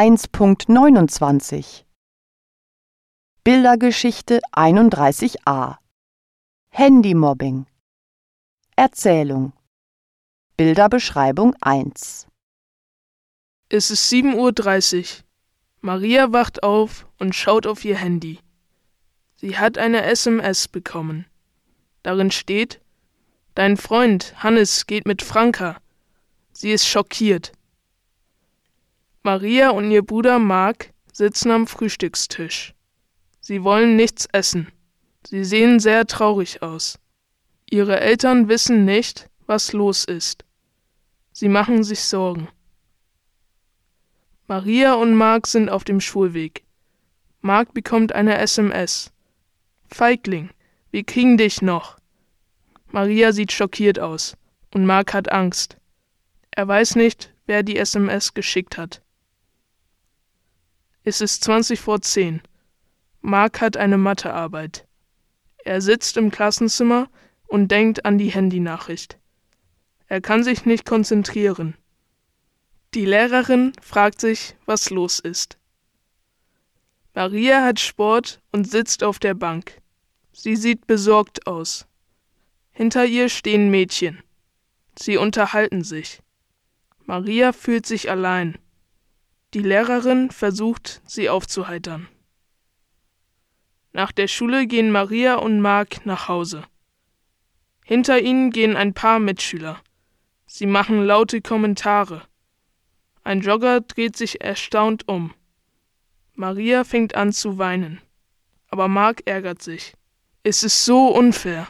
1.29 Bildergeschichte 31a Handymobbing Erzählung Bilderbeschreibung 1 Es ist 7.30 Uhr. Maria wacht auf und schaut auf ihr Handy. Sie hat eine SMS bekommen. Darin steht, Dein Freund Hannes geht mit Franka. Sie ist schockiert. Maria und ihr Bruder Mark sitzen am Frühstückstisch. Sie wollen nichts essen. Sie sehen sehr traurig aus. Ihre Eltern wissen nicht, was los ist. Sie machen sich Sorgen. Maria und Mark sind auf dem Schulweg. Mark bekommt eine SMS. Feigling, wir kriegen dich noch. Maria sieht schockiert aus und Mark hat Angst. Er weiß nicht, wer die SMS geschickt hat. Es ist 20 vor 10. Mark hat eine Mathearbeit. Er sitzt im Klassenzimmer und denkt an die Handynachricht. Er kann sich nicht konzentrieren. Die Lehrerin fragt sich, was los ist. Maria hat Sport und sitzt auf der Bank. Sie sieht besorgt aus. Hinter ihr stehen Mädchen. Sie unterhalten sich. Maria fühlt sich allein. Die Lehrerin versucht, sie aufzuheitern. Nach der Schule gehen Maria und Mark nach Hause. Hinter ihnen gehen ein paar Mitschüler. Sie machen laute Kommentare. Ein Jogger dreht sich erstaunt um. Maria fängt an zu weinen. Aber Mark ärgert sich. Es ist so unfair.